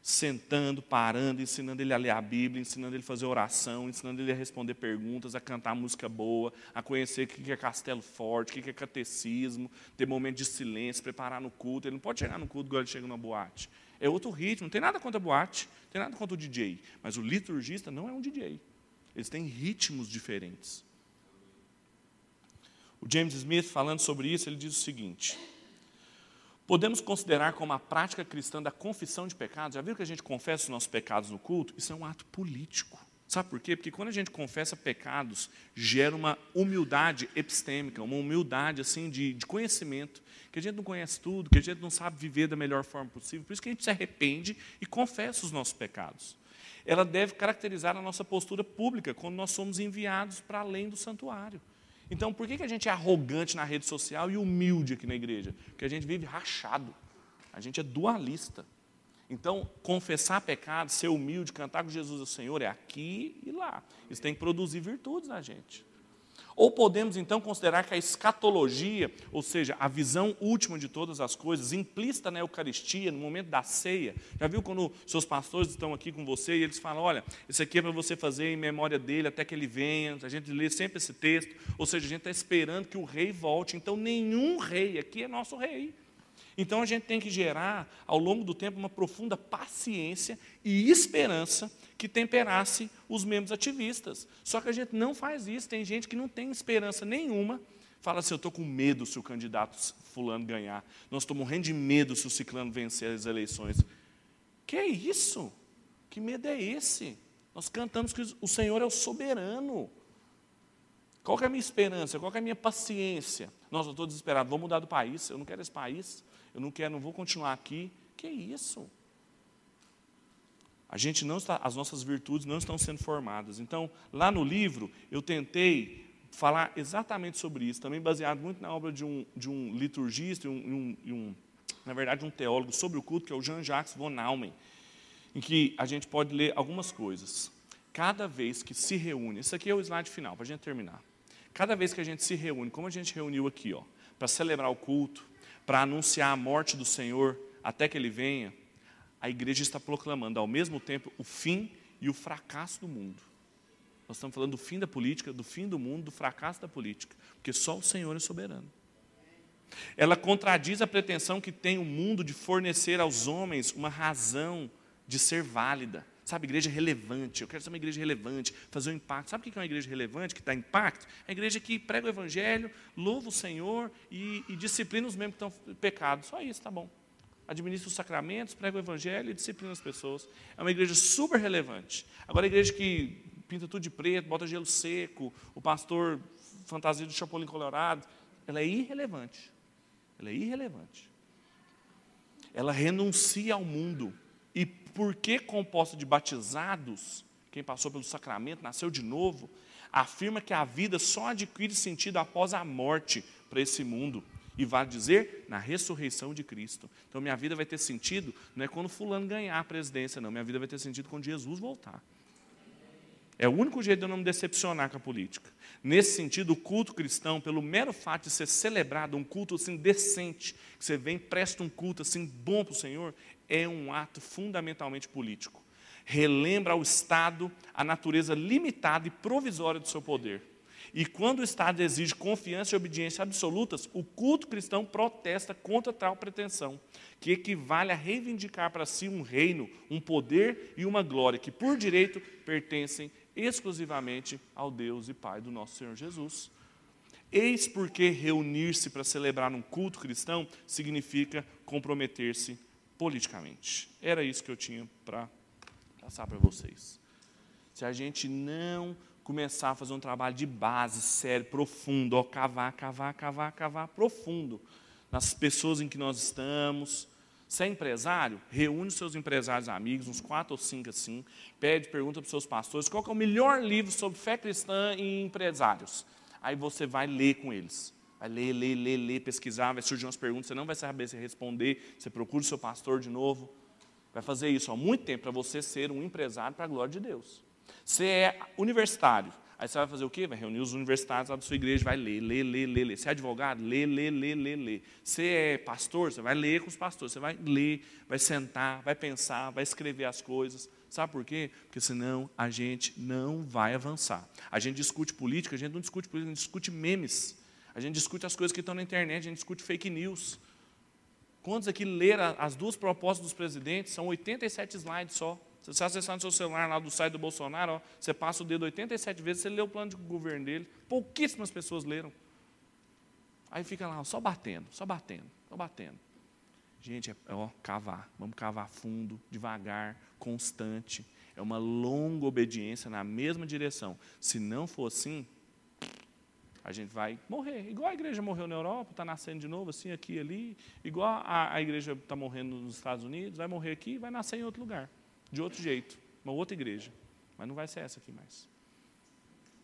Sentando, parando, ensinando ele a ler a Bíblia, ensinando ele a fazer oração, ensinando ele a responder perguntas, a cantar música boa, a conhecer o que é castelo forte, o que é catecismo, ter momento de silêncio, preparar no culto. Ele não pode chegar no culto igual ele chega numa boate. É outro ritmo, não tem nada contra a boate, não tem nada contra o DJ. Mas o liturgista não é um DJ. Eles têm ritmos diferentes. O James Smith, falando sobre isso, ele diz o seguinte: Podemos considerar como a prática cristã da confissão de pecados, já viu que a gente confessa os nossos pecados no culto? Isso é um ato político. Sabe por quê? Porque quando a gente confessa pecados, gera uma humildade epistêmica, uma humildade assim de, de conhecimento, que a gente não conhece tudo, que a gente não sabe viver da melhor forma possível. Por isso que a gente se arrepende e confessa os nossos pecados. Ela deve caracterizar a nossa postura pública quando nós somos enviados para além do santuário. Então, por que a gente é arrogante na rede social e humilde aqui na igreja? Porque a gente vive rachado, a gente é dualista. Então, confessar pecado, ser humilde, cantar com Jesus o Senhor é aqui e lá. Isso tem que produzir virtudes na gente. Ou podemos então considerar que a escatologia, ou seja, a visão última de todas as coisas, implícita na Eucaristia, no momento da ceia. Já viu quando seus pastores estão aqui com você e eles falam: olha, isso aqui é para você fazer em memória dele até que ele venha. A gente lê sempre esse texto. Ou seja, a gente está esperando que o rei volte. Então, nenhum rei aqui é nosso rei. Então a gente tem que gerar, ao longo do tempo, uma profunda paciência e esperança que temperasse os membros ativistas. Só que a gente não faz isso. Tem gente que não tem esperança nenhuma. Fala assim: eu estou com medo se o candidato Fulano ganhar. Nós estamos morrendo de medo se o Ciclano vencer as eleições. Que é isso? Que medo é esse? Nós cantamos que o Senhor é o soberano. Qual é a minha esperança? Qual é a minha paciência? Nossa, eu estou desesperado, vou mudar do país, eu não quero esse país eu não quero, não vou continuar aqui. Que isso? A gente não está, as nossas virtudes não estão sendo formadas. Então, lá no livro, eu tentei falar exatamente sobre isso, também baseado muito na obra de um, de um liturgista e um, um, um, na verdade, um teólogo sobre o culto, que é o Jean-Jacques von Naumann, em que a gente pode ler algumas coisas. Cada vez que se reúne, isso aqui é o slide final, para a gente terminar. Cada vez que a gente se reúne, como a gente reuniu aqui, ó, para celebrar o culto, para anunciar a morte do Senhor até que ele venha, a igreja está proclamando ao mesmo tempo o fim e o fracasso do mundo. Nós estamos falando do fim da política, do fim do mundo, do fracasso da política, porque só o Senhor é soberano. Ela contradiz a pretensão que tem o mundo de fornecer aos homens uma razão de ser válida. Sabe, igreja relevante. Eu quero ser uma igreja relevante, fazer um impacto. Sabe o que é uma igreja relevante, que dá impacto? É a igreja que prega o evangelho, louva o Senhor e, e disciplina os membros que estão pecados. Só isso, tá bom. Administra os sacramentos, prega o evangelho e disciplina as pessoas. É uma igreja super relevante. Agora, a igreja que pinta tudo de preto, bota gelo seco, o pastor fantasia do Chapolin Colorado, ela é irrelevante. Ela é irrelevante. Ela renuncia ao mundo porque composta de batizados, quem passou pelo sacramento, nasceu de novo, afirma que a vida só adquire sentido após a morte para esse mundo. E vai dizer na ressurreição de Cristo. Então, minha vida vai ter sentido, não é quando Fulano ganhar a presidência, não. Minha vida vai ter sentido quando Jesus voltar. É o único jeito de eu não me decepcionar com a política. Nesse sentido, o culto cristão, pelo mero fato de ser celebrado, um culto assim decente, que você vem, presta um culto assim bom para o Senhor, é um ato fundamentalmente político. Relembra ao Estado a natureza limitada e provisória do seu poder. E quando o Estado exige confiança e obediência absolutas, o culto cristão protesta contra tal pretensão, que equivale a reivindicar para si um reino, um poder e uma glória que, por direito, pertencem exclusivamente ao Deus e Pai do nosso Senhor Jesus. Eis porque reunir-se para celebrar um culto cristão significa comprometer-se politicamente. Era isso que eu tinha para passar para vocês. Se a gente não começar a fazer um trabalho de base, sério, profundo, ó, cavar, cavar, cavar, cavar, profundo, nas pessoas em que nós estamos. Se é empresário, reúne seus empresários amigos, uns quatro ou cinco assim, pede, pergunta para os seus pastores, qual é o melhor livro sobre fé cristã e empresários? Aí você vai ler com eles. Vai ler, ler, ler, ler, pesquisar, vai surgir umas perguntas, você não vai saber se responder, você procura o seu pastor de novo. Vai fazer isso há muito tempo para você ser um empresário para a glória de Deus. Você é universitário, aí você vai fazer o quê? Vai reunir os universitários lá da sua igreja, vai ler, ler, ler, ler, ler. Você é advogado? Lê, lê, lê, lê, lê. Você é pastor? Você vai ler com os pastores, você vai ler, vai sentar, vai pensar, vai escrever as coisas. Sabe por quê? Porque senão a gente não vai avançar. A gente discute política, a gente não discute política, a gente discute memes. A gente discute as coisas que estão na internet, a gente discute fake news. Quantos aqui leram as duas propostas dos presidentes? São 87 slides só. Você acessar no seu celular lá do site do Bolsonaro, ó, você passa o dedo 87 vezes, você lê o plano de governo dele. Pouquíssimas pessoas leram. Aí fica lá, ó, só batendo, só batendo, só batendo. Gente, é, ó, cavar. Vamos cavar fundo, devagar, constante. É uma longa obediência na mesma direção. Se não for assim, a gente vai morrer. Igual a igreja morreu na Europa, está nascendo de novo, assim, aqui e ali. Igual a, a igreja está morrendo nos Estados Unidos, vai morrer aqui vai nascer em outro lugar. De outro jeito. Uma outra igreja. Mas não vai ser essa aqui mais.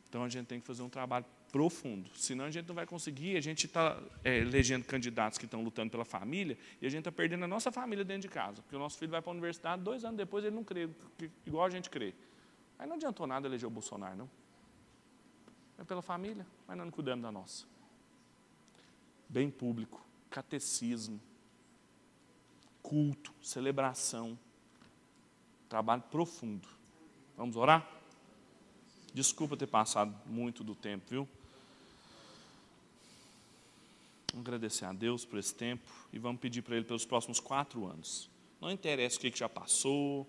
Então a gente tem que fazer um trabalho profundo. Senão a gente não vai conseguir. A gente está é, elegendo candidatos que estão lutando pela família e a gente está perdendo a nossa família dentro de casa. Porque o nosso filho vai para a universidade, dois anos depois ele não crê, igual a gente crê. Aí não adiantou nada eleger o Bolsonaro, não. É pela família, mas nós não cuidamos da nossa. Bem público, catecismo, culto, celebração, trabalho profundo. Vamos orar? Desculpa ter passado muito do tempo, viu? Vamos agradecer a Deus por esse tempo e vamos pedir para Ele pelos próximos quatro anos. Não interessa o que já passou,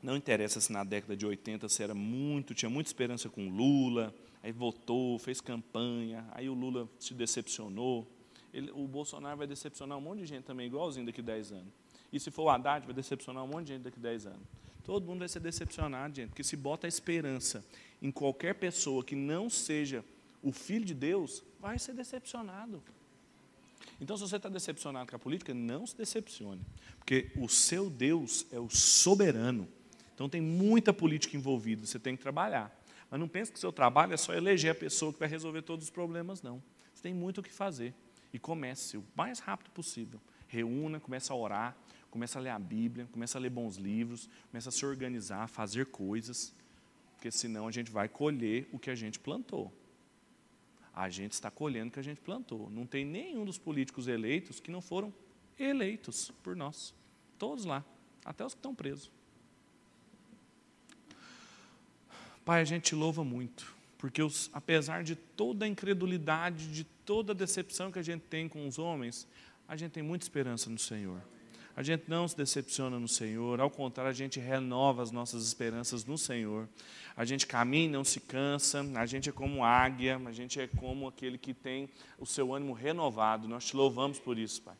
não interessa se na década de 80 você era muito, tinha muita esperança com Lula, aí votou, fez campanha, aí o Lula se decepcionou. Ele, o Bolsonaro vai decepcionar um monte de gente também, igualzinho daqui a 10 anos. E se for o Haddad, vai decepcionar um monte de gente daqui a 10 anos. Todo mundo vai ser decepcionado, gente, porque se bota a esperança em qualquer pessoa que não seja o filho de Deus, vai ser decepcionado. Então, se você está decepcionado com a política, não se decepcione, porque o seu Deus é o soberano. Então, tem muita política envolvida, você tem que trabalhar. Mas não pense que o seu trabalho é só eleger a pessoa que vai resolver todos os problemas, não. Você tem muito o que fazer. E comece o mais rápido possível. Reúna, comece a orar, comece a ler a Bíblia, comece a ler bons livros, comece a se organizar, fazer coisas, porque senão a gente vai colher o que a gente plantou a gente está colhendo o que a gente plantou. Não tem nenhum dos políticos eleitos que não foram eleitos por nós. Todos lá, até os que estão presos. Pai, a gente louva muito, porque os, apesar de toda a incredulidade, de toda a decepção que a gente tem com os homens, a gente tem muita esperança no Senhor. A gente não se decepciona no Senhor, ao contrário, a gente renova as nossas esperanças no Senhor. A gente caminha e não se cansa, a gente é como águia, a gente é como aquele que tem o seu ânimo renovado. Nós te louvamos por isso, Pai.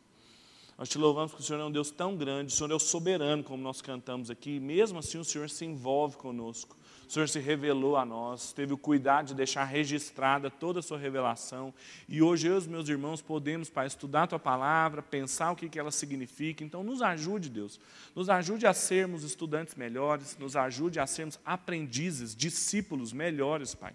Nós te louvamos porque o Senhor é um Deus tão grande, o Senhor é o soberano, como nós cantamos aqui, e mesmo assim o Senhor se envolve conosco. O Senhor se revelou a nós, teve o cuidado de deixar registrada toda a sua revelação. E hoje eu e os meus irmãos podemos, Pai, estudar a tua palavra, pensar o que, que ela significa. Então, nos ajude, Deus. Nos ajude a sermos estudantes melhores, nos ajude a sermos aprendizes, discípulos melhores, Pai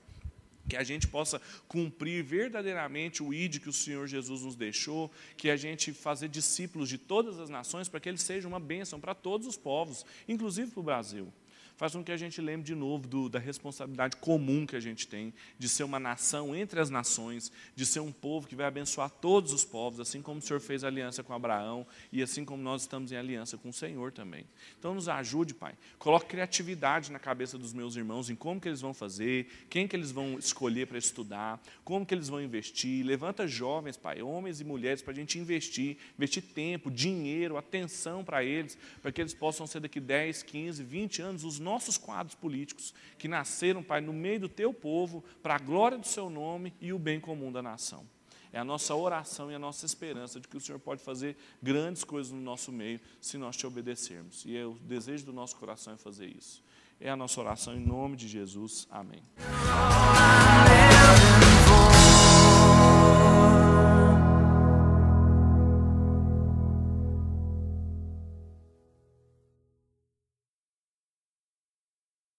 que a gente possa cumprir verdadeiramente o ID que o Senhor Jesus nos deixou, que a gente fazer discípulos de todas as nações para que ele seja uma bênção para todos os povos, inclusive para o Brasil faz com que a gente lembre de novo do, da responsabilidade comum que a gente tem de ser uma nação entre as nações, de ser um povo que vai abençoar todos os povos, assim como o Senhor fez aliança com Abraão e assim como nós estamos em aliança com o Senhor também. Então nos ajude, Pai. Coloque criatividade na cabeça dos meus irmãos em como que eles vão fazer, quem que eles vão escolher para estudar, como que eles vão investir. Levanta jovens, Pai, homens e mulheres para a gente investir, investir tempo, dinheiro, atenção para eles, para que eles possam ser daqui 10, 15, 20 anos os nossos quadros políticos, que nasceram, Pai, no meio do teu povo, para a glória do seu nome e o bem comum da nação. É a nossa oração e a nossa esperança de que o Senhor pode fazer grandes coisas no nosso meio se nós te obedecermos. E é o desejo do nosso coração é fazer isso. É a nossa oração em nome de Jesus. Amém.